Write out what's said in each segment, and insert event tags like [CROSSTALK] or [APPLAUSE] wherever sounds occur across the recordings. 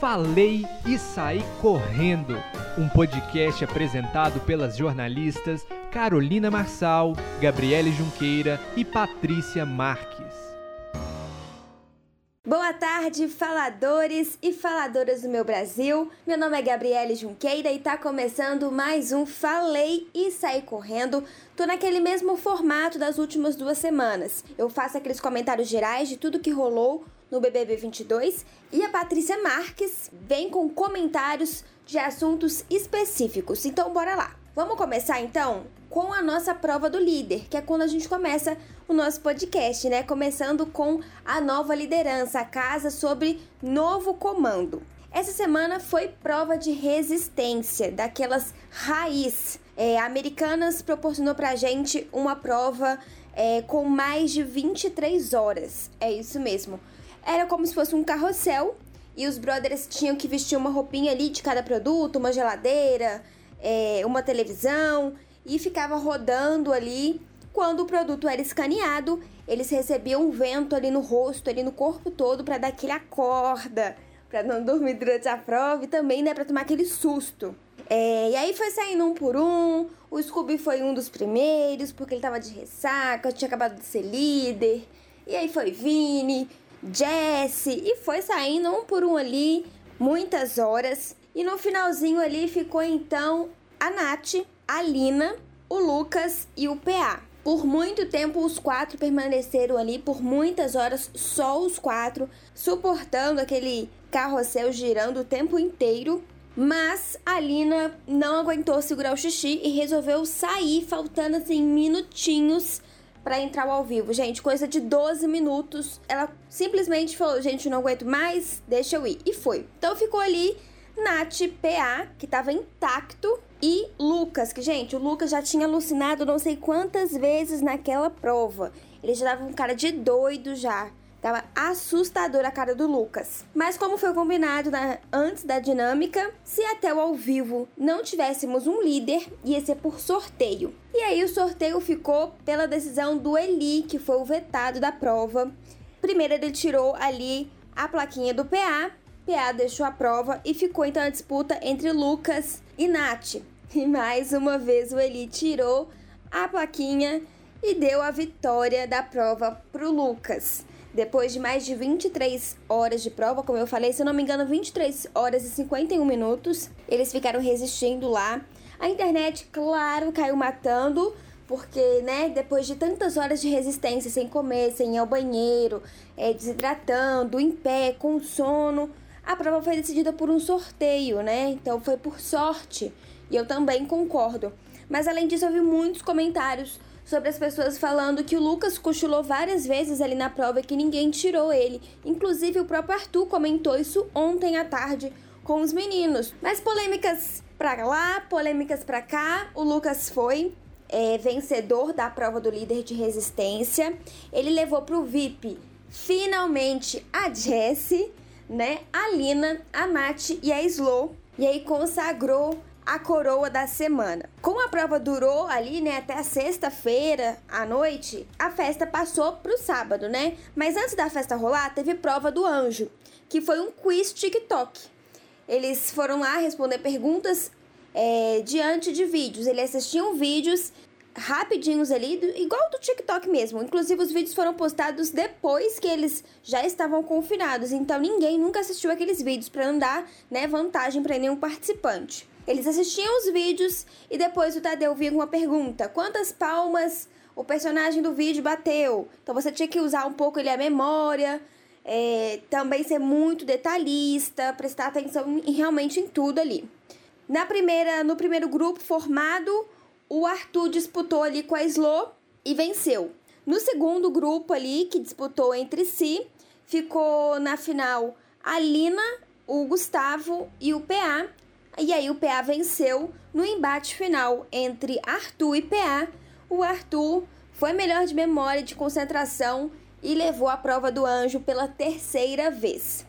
Falei e Saí Correndo, um podcast apresentado pelas jornalistas Carolina Marçal, Gabriele Junqueira e Patrícia Marques. Boa tarde, faladores e faladoras do meu Brasil. Meu nome é Gabriele Junqueira e tá começando mais um Falei e Saí Correndo. Tô naquele mesmo formato das últimas duas semanas. Eu faço aqueles comentários gerais de tudo que rolou no BBB 22 e a Patrícia Marques vem com comentários de assuntos específicos. Então, bora lá. Vamos começar então com a nossa prova do líder, que é quando a gente começa o nosso podcast, né? Começando com a nova liderança, a casa sobre novo comando. Essa semana foi prova de resistência, daquelas raiz. É, Americanas proporcionou pra gente uma prova é, com mais de 23 horas. É isso mesmo. Era como se fosse um carrossel e os brothers tinham que vestir uma roupinha ali de cada produto, uma geladeira, é, uma televisão e ficava rodando ali. Quando o produto era escaneado, eles recebiam um vento ali no rosto, ali no corpo todo para dar aquele acorda, para não dormir durante a prova e também, né, para tomar aquele susto. É, e aí foi saindo um por um. O Scooby foi um dos primeiros, porque ele tava de ressaca, tinha acabado de ser líder. E aí foi Vini, Jesse e foi saindo um por um ali, muitas horas. E no finalzinho ali ficou então a Nath, a Lina, o Lucas e o PA. Por muito tempo os quatro permaneceram ali, por muitas horas, só os quatro, suportando aquele carrossel girando o tempo inteiro. Mas a Lina não aguentou segurar o xixi e resolveu sair, faltando assim minutinhos para entrar ao vivo. Gente, coisa de 12 minutos. Ela simplesmente falou: gente, não aguento mais, deixa eu ir. E foi. Então ficou ali Nath PA, que tava intacto, e Lucas, que, gente, o Lucas já tinha alucinado não sei quantas vezes naquela prova. Ele já dava um cara de doido já. Tava assustador a cara do Lucas. Mas como foi combinado na, antes da dinâmica, se até o ao vivo não tivéssemos um líder, ia ser por sorteio. E aí o sorteio ficou pela decisão do Eli, que foi o vetado da prova. Primeiro ele tirou ali a plaquinha do PA, PA deixou a prova e ficou então a disputa entre Lucas e Nath. E mais uma vez o Eli tirou a plaquinha e deu a vitória da prova pro Lucas. Depois de mais de 23 horas de prova, como eu falei, se eu não me engano, 23 horas e 51 minutos, eles ficaram resistindo lá. A internet, claro, caiu matando, porque, né, depois de tantas horas de resistência, sem comer, sem ir ao banheiro, é, desidratando, em pé, com sono, a prova foi decidida por um sorteio, né? Então foi por sorte. E eu também concordo. Mas além disso, eu vi muitos comentários sobre as pessoas falando que o Lucas cochilou várias vezes ali na prova que ninguém tirou ele. Inclusive, o próprio Arthur comentou isso ontem à tarde com os meninos. Mas polêmicas pra lá, polêmicas pra cá, o Lucas foi. É, vencedor da prova do líder de resistência. Ele levou pro VIP finalmente a Jessie, né? A Lina, a Mate e a Slow. E aí consagrou a coroa da semana. Como a prova durou ali, né, até a sexta-feira à noite, a festa passou pro sábado, né? Mas antes da festa rolar, teve prova do anjo, que foi um quiz TikTok. Eles foram lá responder perguntas é, diante de vídeos. Eles assistiam vídeos rapidinhos ali, igual do TikTok mesmo. Inclusive, os vídeos foram postados depois que eles já estavam confinados. Então, ninguém nunca assistiu aqueles vídeos para não dar né, vantagem para nenhum participante. Eles assistiam os vídeos e depois o Tadeu vinha com uma pergunta: quantas palmas o personagem do vídeo bateu? Então você tinha que usar um pouco ali a memória, é, também ser muito detalhista, prestar atenção em, realmente em tudo ali. Na primeira, no primeiro grupo formado, o Arthur disputou ali com a Slo e venceu. No segundo grupo ali, que disputou entre si, ficou na final a Lina, o Gustavo e o PA, e aí o PA venceu no embate final entre Arthur e PA. O Arthur foi melhor de memória e de concentração e levou a prova do anjo pela terceira vez.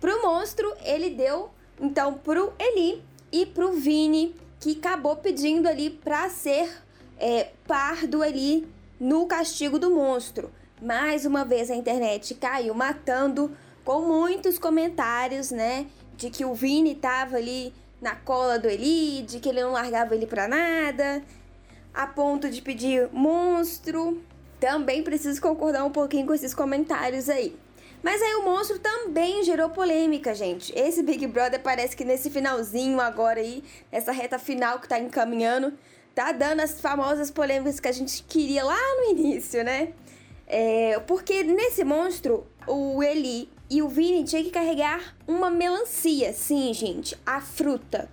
Pro monstro, ele deu então pro Eli e pro Vini, que acabou pedindo ali para ser é, pardo ali no castigo do monstro. Mais uma vez a internet caiu matando com muitos comentários, né? de que o Vini tava ali na cola do Eli, de que ele não largava ele pra nada, a ponto de pedir monstro. Também preciso concordar um pouquinho com esses comentários aí. Mas aí o monstro também gerou polêmica, gente. Esse Big Brother parece que nesse finalzinho agora aí, nessa reta final que tá encaminhando, tá dando as famosas polêmicas que a gente queria lá no início, né? É, porque nesse monstro, o Eli e o Vini tinham que carregar uma melancia, sim, gente, a fruta,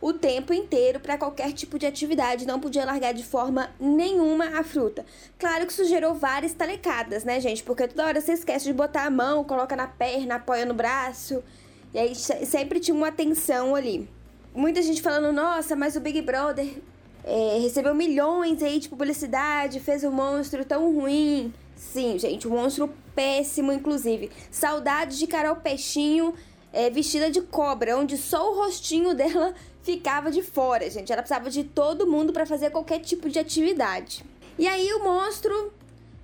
o tempo inteiro para qualquer tipo de atividade, não podia largar de forma nenhuma a fruta. Claro que isso gerou várias talecadas, né, gente? Porque toda hora você esquece de botar a mão, coloca na perna, apoia no braço, e aí sempre tinha uma tensão ali. Muita gente falando, nossa, mas o Big Brother é, recebeu milhões aí de publicidade, fez um monstro tão ruim. Sim, gente, um monstro péssimo, inclusive. Saudade de Carol Peixinho é, vestida de cobra, onde só o rostinho [LAUGHS] dela ficava de fora, gente. Ela precisava de todo mundo para fazer qualquer tipo de atividade. E aí o monstro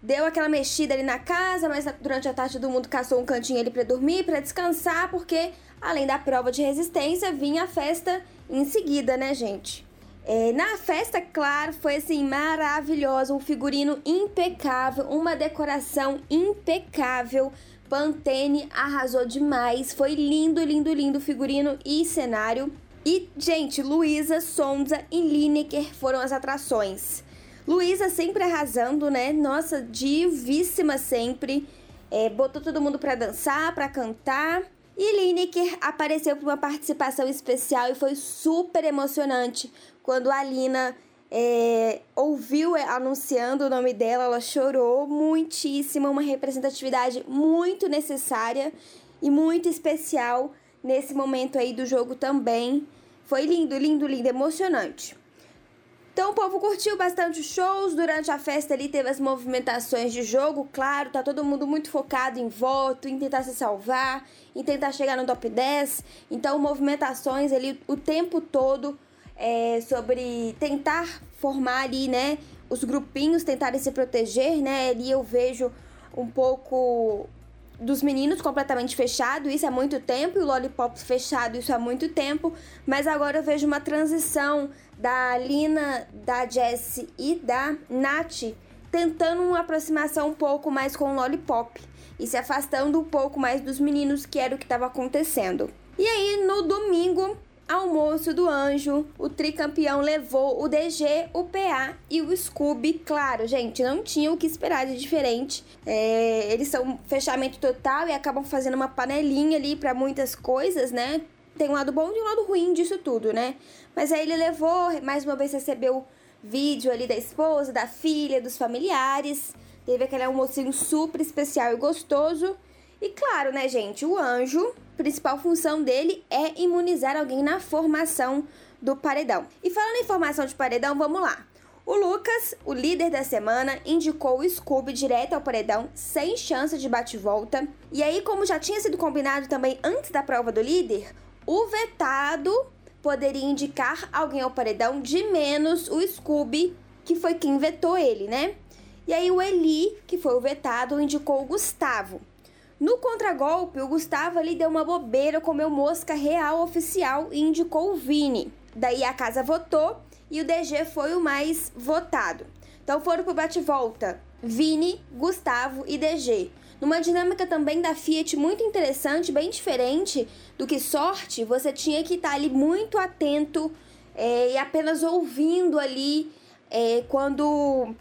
deu aquela mexida ali na casa, mas durante a tarde todo mundo caçou um cantinho ali para dormir, para descansar, porque além da prova de resistência, vinha a festa em seguida, né, gente? É, na festa, claro, foi assim maravilhosa, um figurino impecável, uma decoração impecável. Pantene arrasou demais, foi lindo, lindo, lindo figurino e cenário. E, gente, Luísa, Sonza e Lineker foram as atrações. Luísa sempre arrasando, né? Nossa, divíssima sempre. É, botou todo mundo pra dançar, pra cantar. E Lineker apareceu para uma participação especial e foi super emocionante quando a Lina é, ouviu anunciando o nome dela, ela chorou muitíssimo, uma representatividade muito necessária e muito especial nesse momento aí do jogo também. Foi lindo, lindo, lindo, emocionante. Então o povo curtiu bastante os shows. Durante a festa ali teve as movimentações de jogo, claro, tá todo mundo muito focado em voto, em tentar se salvar, em tentar chegar no top 10. Então, movimentações ali o tempo todo é, sobre tentar formar ali, né, os grupinhos tentarem se proteger, né? Ali eu vejo um pouco dos meninos completamente fechado, isso há muito tempo, e o Lollipop fechado, isso há muito tempo, mas agora eu vejo uma transição da Lina, da Jessie e da Nath tentando uma aproximação um pouco mais com o Lollipop e se afastando um pouco mais dos meninos, que era o que estava acontecendo. E aí, no domingo, almoço do anjo, o tricampeão levou o DG, o PA e o Scooby. Claro, gente, não tinha o que esperar de diferente. É, eles são fechamento total e acabam fazendo uma panelinha ali para muitas coisas, né? Tem um lado bom e um lado ruim disso tudo, né? Mas aí ele levou, mais uma vez recebeu vídeo ali da esposa, da filha, dos familiares. Teve aquele almocinho super especial e gostoso. E claro, né, gente, o anjo, principal função dele é imunizar alguém na formação do paredão. E falando em formação de paredão, vamos lá. O Lucas, o líder da semana, indicou o Scooby direto ao paredão, sem chance de bate-volta. E aí, como já tinha sido combinado também antes da prova do líder, o vetado poderia indicar alguém ao paredão de menos o Scooby, que foi quem vetou ele, né? E aí o Eli, que foi o vetado, indicou o Gustavo. No contragolpe, o Gustavo ali deu uma bobeira, comeu mosca real oficial e indicou o Vini. Daí a casa votou e o DG foi o mais votado. Então foram pro bate-volta Vini, Gustavo e DG. Numa dinâmica também da Fiat muito interessante, bem diferente do que sorte, você tinha que estar ali muito atento é, e apenas ouvindo ali é, quando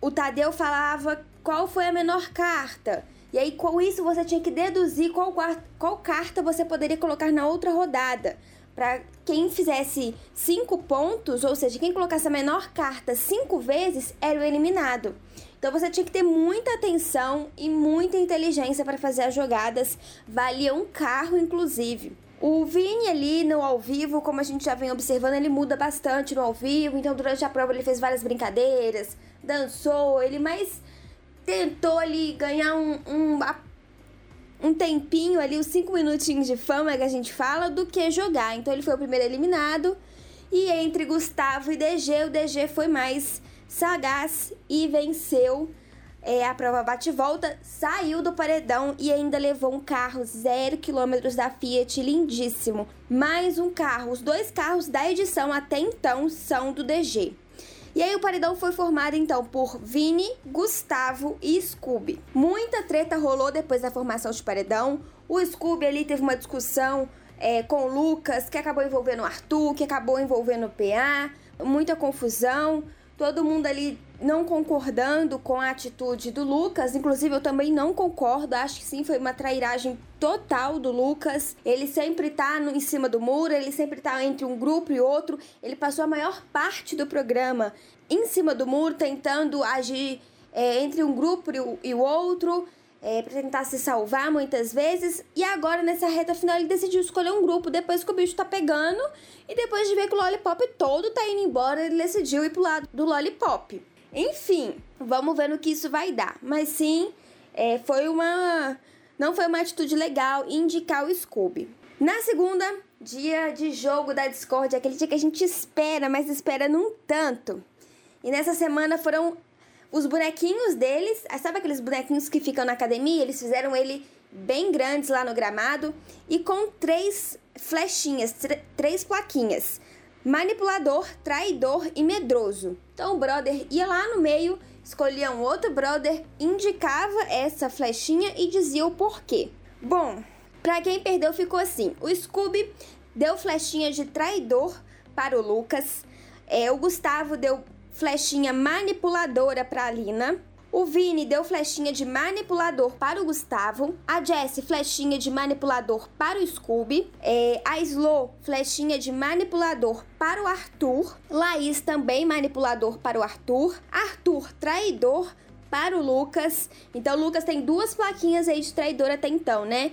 o Tadeu falava qual foi a menor carta. E aí, com isso, você tinha que deduzir qual, qual carta você poderia colocar na outra rodada. Para quem fizesse cinco pontos, ou seja, quem colocasse a menor carta cinco vezes, era o eliminado. Então você tinha que ter muita atenção e muita inteligência para fazer as jogadas. Valia um carro, inclusive. O Vini ali no ao vivo, como a gente já vem observando, ele muda bastante no ao vivo. Então durante a prova ele fez várias brincadeiras, dançou, ele mais tentou ali ganhar um, um, um tempinho ali, os cinco minutinhos de fama que a gente fala, do que jogar. Então ele foi o primeiro eliminado. E entre Gustavo e DG, o DG foi mais sagaz e venceu é, a prova bate-volta, saiu do paredão e ainda levou um carro zero quilômetros da Fiat, lindíssimo. Mais um carro. Os dois carros da edição até então são do DG. E aí o paredão foi formado então por Vini, Gustavo e Scooby. Muita treta rolou depois da formação de paredão. O Scooby ali teve uma discussão é, com o Lucas, que acabou envolvendo o Arthur, que acabou envolvendo o PA, muita confusão todo mundo ali não concordando com a atitude do Lucas. Inclusive, eu também não concordo. Acho que sim, foi uma trairagem total do Lucas. Ele sempre tá no, em cima do muro, ele sempre tá entre um grupo e outro. Ele passou a maior parte do programa em cima do muro, tentando agir é, entre um grupo e o, e o outro é, para tentar se salvar muitas vezes. E agora, nessa reta final, ele decidiu escolher um grupo depois que o bicho tá pegando. E depois de ver que o Lollipop todo tá indo embora, ele decidiu ir pro lado do Lollipop. Enfim, vamos ver no que isso vai dar. Mas sim, é, foi uma. Não foi uma atitude legal indicar o Scooby. Na segunda, dia de jogo da Discord, aquele dia que a gente espera, mas espera num tanto. E nessa semana foram os bonequinhos deles, ah, sabe aqueles bonequinhos que ficam na academia? Eles fizeram ele bem grandes lá no gramado e com três flechinhas, três plaquinhas. Manipulador, traidor e medroso. Então o brother ia lá no meio, escolhia um outro brother, indicava essa flechinha e dizia o porquê. Bom, para quem perdeu ficou assim: o Scooby deu flechinha de traidor para o Lucas, é, o Gustavo deu flechinha manipuladora para a Lina. O Vini deu flechinha de manipulador para o Gustavo. A Jessie, flechinha de manipulador para o Scooby. É, a Slo, flechinha de manipulador para o Arthur. Laís, também manipulador para o Arthur. Arthur, traidor para o Lucas. Então, o Lucas tem duas plaquinhas aí de traidor até então, né?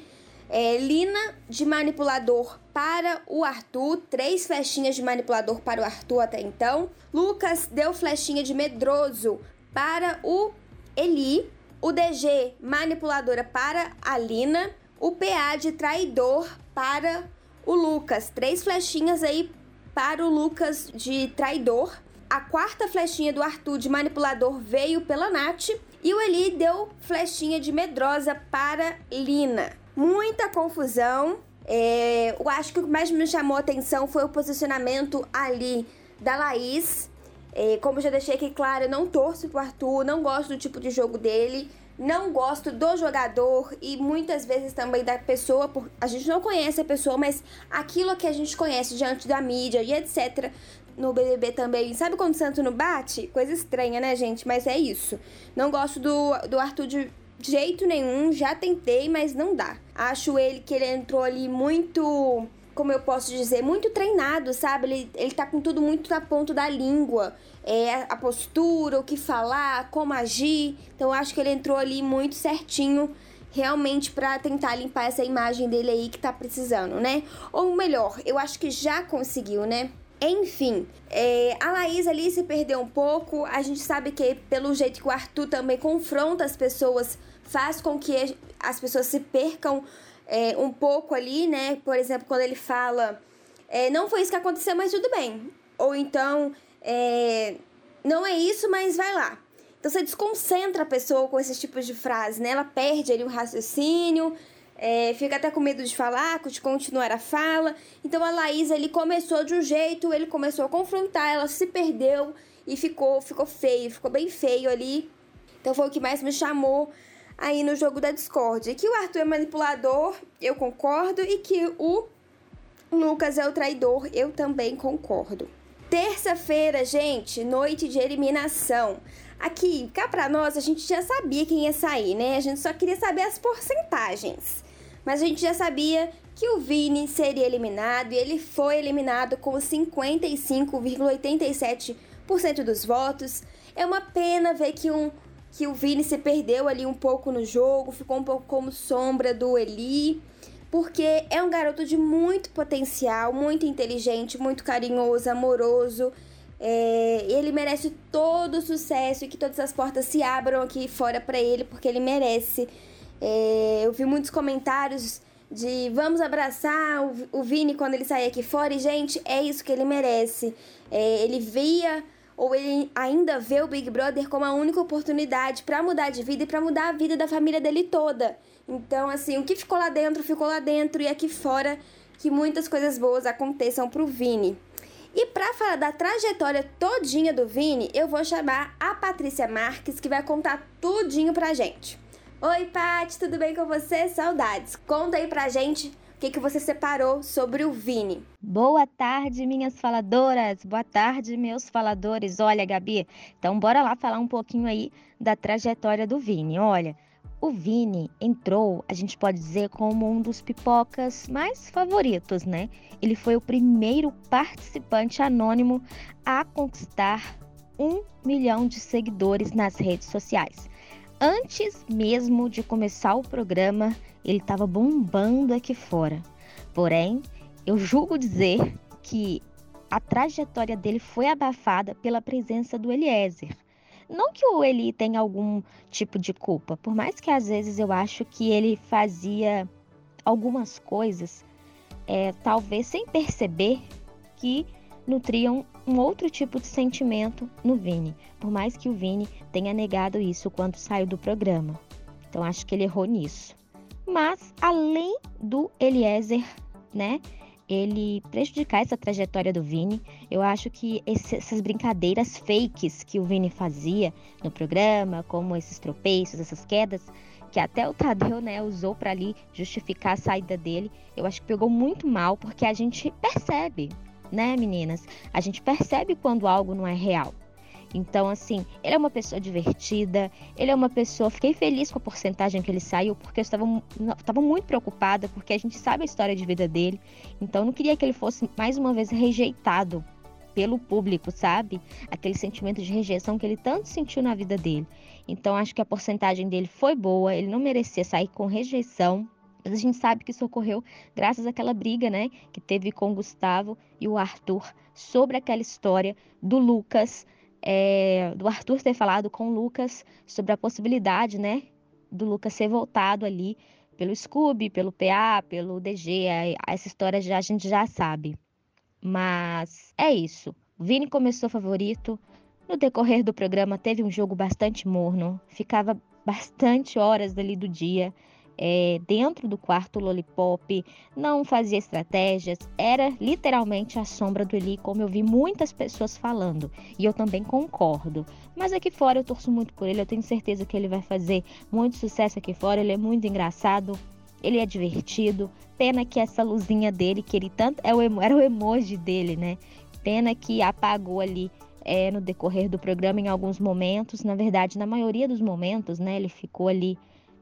É, Lina de manipulador para o Arthur, três flechinhas de manipulador para o Arthur até então. Lucas deu flechinha de medroso para o Eli. O DG manipuladora para a Lina. O PA de traidor para o Lucas. Três flechinhas aí para o Lucas de traidor. A quarta flechinha do Arthur de manipulador veio pela Nath. E o Eli deu flechinha de medrosa para Lina muita confusão. É, eu acho que o que mais me chamou a atenção foi o posicionamento ali da Laís. É, como já deixei aqui claro, eu não torço pro Arthur, não gosto do tipo de jogo dele, não gosto do jogador e muitas vezes também da pessoa. Por, a gente não conhece a pessoa, mas aquilo que a gente conhece diante da mídia e etc. No BBB também. Sabe quando o santo não bate? Coisa estranha, né, gente? Mas é isso. Não gosto do, do Arthur de jeito nenhum, já tentei, mas não dá. Acho ele que ele entrou ali muito, como eu posso dizer, muito treinado, sabe? Ele, ele tá com tudo muito na ponta da língua. É, a postura, o que falar, como agir. Então acho que ele entrou ali muito certinho realmente para tentar limpar essa imagem dele aí que tá precisando, né? Ou melhor, eu acho que já conseguiu, né? Enfim, é, a Laís ali se perdeu um pouco. A gente sabe que, pelo jeito que o Arthur também confronta as pessoas, faz com que as pessoas se percam é, um pouco ali, né? Por exemplo, quando ele fala, é, não foi isso que aconteceu, mas tudo bem. Ou então, é, não é isso, mas vai lá. Então você desconcentra a pessoa com esses tipos de frases, né? Ela perde ali o raciocínio é, fica até com medo de falar, de continuar a fala. Então a Laís ele começou de um jeito, ele começou a confrontar, ela se perdeu e ficou, ficou feio, ficou bem feio ali. Então foi o que mais me chamou aí no jogo da Discord. Que o Arthur é manipulador, eu concordo, e que o Lucas é o traidor, eu também concordo. Terça-feira, gente, noite de eliminação. Aqui, cá pra nós, a gente já sabia quem ia sair, né? A gente só queria saber as porcentagens mas a gente já sabia que o Vini seria eliminado e ele foi eliminado com 55,87% dos votos. É uma pena ver que, um, que o Vini se perdeu ali um pouco no jogo, ficou um pouco como sombra do Eli, porque é um garoto de muito potencial, muito inteligente, muito carinhoso, amoroso. É, ele merece todo o sucesso e que todas as portas se abram aqui fora para ele, porque ele merece. É, eu vi muitos comentários de vamos abraçar o, o Vini quando ele sair aqui fora. E, gente, é isso que ele merece. É, ele via ou ele ainda vê o Big Brother como a única oportunidade para mudar de vida e para mudar a vida da família dele toda. Então, assim, o que ficou lá dentro, ficou lá dentro e aqui fora que muitas coisas boas aconteçam pro Vini. E para falar da trajetória todinha do Vini, eu vou chamar a Patrícia Marques, que vai contar tudinho pra gente. Oi, Paty, tudo bem com você? Saudades. Conta aí pra gente o que, que você separou sobre o Vini. Boa tarde, minhas faladoras. Boa tarde, meus faladores. Olha, Gabi, então bora lá falar um pouquinho aí da trajetória do Vini. Olha, o Vini entrou, a gente pode dizer, como um dos pipocas mais favoritos, né? Ele foi o primeiro participante anônimo a conquistar um milhão de seguidores nas redes sociais. Antes mesmo de começar o programa, ele estava bombando aqui fora. Porém, eu julgo dizer que a trajetória dele foi abafada pela presença do Eliezer. Não que o Eli tenha algum tipo de culpa, por mais que às vezes eu acho que ele fazia algumas coisas, é, talvez sem perceber, que nutriam um outro tipo de sentimento no Vini, por mais que o Vini tenha negado isso quando saiu do programa. Então acho que ele errou nisso. Mas além do Eliezer, né, ele prejudicar essa trajetória do Vini, eu acho que esse, essas brincadeiras fakes que o Vini fazia no programa, como esses tropeços, essas quedas, que até o Tadeu, né, usou para ali justificar a saída dele, eu acho que pegou muito mal, porque a gente percebe, né, meninas? A gente percebe quando algo não é real. Então, assim, ele é uma pessoa divertida, ele é uma pessoa. Fiquei feliz com a porcentagem que ele saiu, porque eu estava, estava muito preocupada, porque a gente sabe a história de vida dele. Então, eu não queria que ele fosse mais uma vez rejeitado pelo público, sabe? Aquele sentimento de rejeição que ele tanto sentiu na vida dele. Então, acho que a porcentagem dele foi boa, ele não merecia sair com rejeição. Mas a gente sabe que isso ocorreu graças àquela briga, né, que teve com o Gustavo e o Arthur sobre aquela história do Lucas, é, do Arthur ter falado com o Lucas sobre a possibilidade, né, do Lucas ser voltado ali pelo Scooby, pelo PA, pelo DG. Essa história já, a gente já sabe. Mas é isso. O Vini começou favorito. No decorrer do programa teve um jogo bastante morno. Ficava bastante horas dali do dia é, dentro do quarto Lollipop, não fazia estratégias, era literalmente a sombra do Eli, como eu vi muitas pessoas falando, e eu também concordo. Mas aqui fora eu torço muito por ele, eu tenho certeza que ele vai fazer muito sucesso aqui fora, ele é muito engraçado, ele é divertido. Pena que essa luzinha dele, que ele tanto. É o, era o emoji dele, né? Pena que apagou ali é, no decorrer do programa em alguns momentos. Na verdade, na maioria dos momentos, né? Ele ficou ali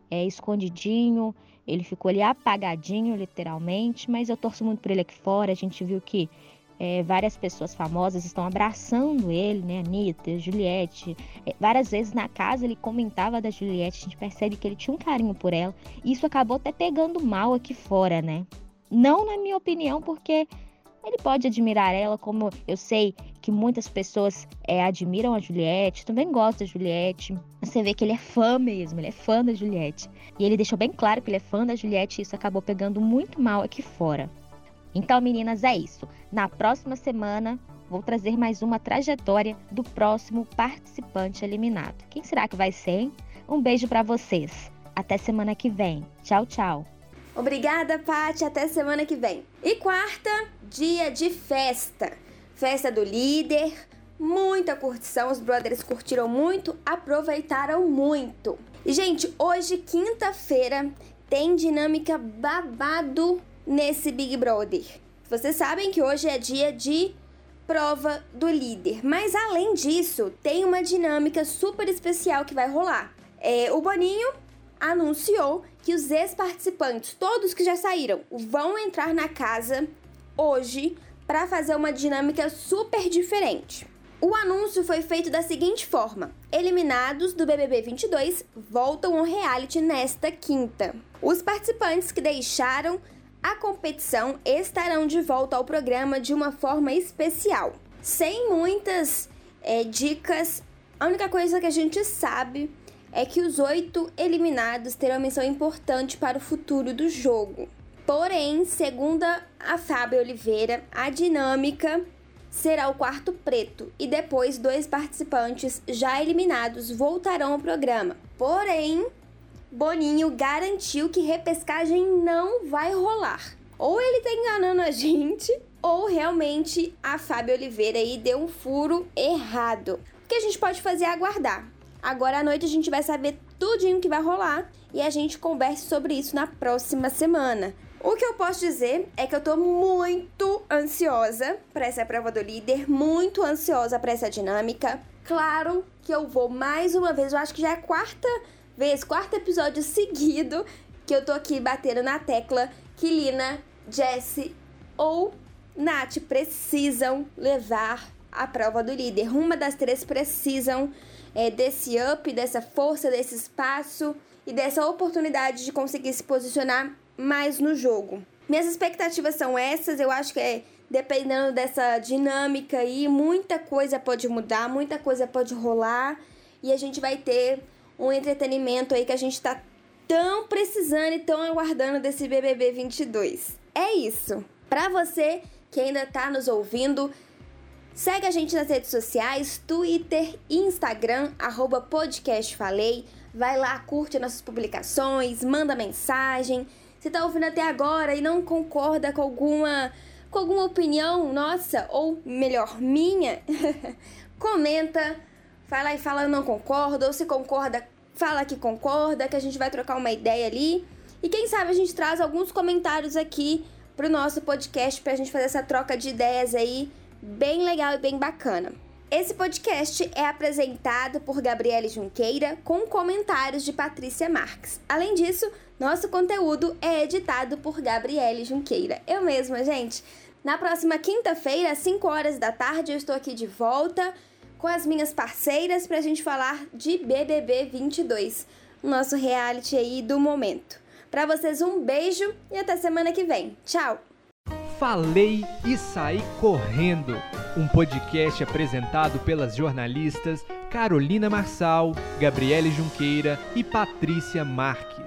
é, escondidinho, ele ficou ali apagadinho, literalmente, mas eu torço muito por ele aqui fora. A gente viu que é, várias pessoas famosas estão abraçando ele, né? Anitta, Juliette. É, várias vezes na casa ele comentava da Juliette, a gente percebe que ele tinha um carinho por ela. E isso acabou até pegando mal aqui fora, né? Não na minha opinião, porque ele pode admirar ela, como eu sei que muitas pessoas é, admiram a Juliette, também gostam da Juliette. Você vê que ele é fã mesmo, ele é fã da Juliette. E ele deixou bem claro que ele é fã da Juliette e isso acabou pegando muito mal aqui fora. Então, meninas, é isso. Na próxima semana, vou trazer mais uma trajetória do próximo participante eliminado. Quem será que vai ser, hein? Um beijo para vocês. Até semana que vem. Tchau, tchau. Obrigada, Paty. Até semana que vem. E quarta, dia de festa. Festa do líder. Muita curtição. Os brothers curtiram muito, aproveitaram muito. E, gente, hoje, quinta-feira, tem dinâmica babado nesse Big Brother. Vocês sabem que hoje é dia de prova do líder. Mas além disso, tem uma dinâmica super especial que vai rolar. É, o Boninho anunciou que os ex-participantes, todos que já saíram, vão entrar na casa hoje para fazer uma dinâmica super diferente. O anúncio foi feito da seguinte forma: eliminados do BBB 22 voltam ao reality nesta quinta. Os participantes que deixaram a competição estarão de volta ao programa de uma forma especial, sem muitas é, dicas. A única coisa que a gente sabe é que os oito eliminados terão missão importante para o futuro do jogo. Porém, segundo a Fábio Oliveira, a dinâmica será o quarto preto e depois dois participantes já eliminados voltarão ao programa. Porém, Boninho garantiu que repescagem não vai rolar. Ou ele tá enganando a gente, ou realmente a Fábio Oliveira aí deu um furo errado. O que a gente pode fazer é aguardar. Agora à noite a gente vai saber tudinho que vai rolar e a gente converse sobre isso na próxima semana. O que eu posso dizer é que eu tô muito ansiosa para essa prova do líder, muito ansiosa para essa dinâmica. Claro que eu vou mais uma vez, eu acho que já é a quarta vez, quarto episódio seguido que eu tô aqui batendo na tecla que Lina, Jessie ou Nath precisam levar a prova do líder. Uma das três precisam é, desse up, dessa força, desse espaço e dessa oportunidade de conseguir se posicionar mais no jogo. Minhas expectativas são essas, eu acho que é dependendo dessa dinâmica aí, muita coisa pode mudar, muita coisa pode rolar e a gente vai ter um entretenimento aí que a gente tá tão precisando e tão aguardando desse BBB 22. É isso. Para você que ainda tá nos ouvindo, segue a gente nas redes sociais, Twitter Instagram, podcastfalei. Vai lá, curte nossas publicações, manda mensagem, se tá ouvindo até agora e não concorda com alguma com alguma opinião nossa ou melhor minha, [LAUGHS] comenta, fala e fala eu não concordo ou se concorda, fala que concorda, que a gente vai trocar uma ideia ali. E quem sabe a gente traz alguns comentários aqui pro nosso podcast pra gente fazer essa troca de ideias aí bem legal e bem bacana. Esse podcast é apresentado por Gabriele Junqueira com comentários de Patrícia Marques. Além disso, nosso conteúdo é editado por Gabriele Junqueira. Eu mesma, gente. Na próxima quinta-feira, às 5 horas da tarde, eu estou aqui de volta com as minhas parceiras para a gente falar de BBB 22, o nosso reality aí do momento. Para vocês, um beijo e até semana que vem. Tchau! Falei e saí correndo. Um podcast apresentado pelas jornalistas Carolina Marçal, Gabriele Junqueira e Patrícia Marques.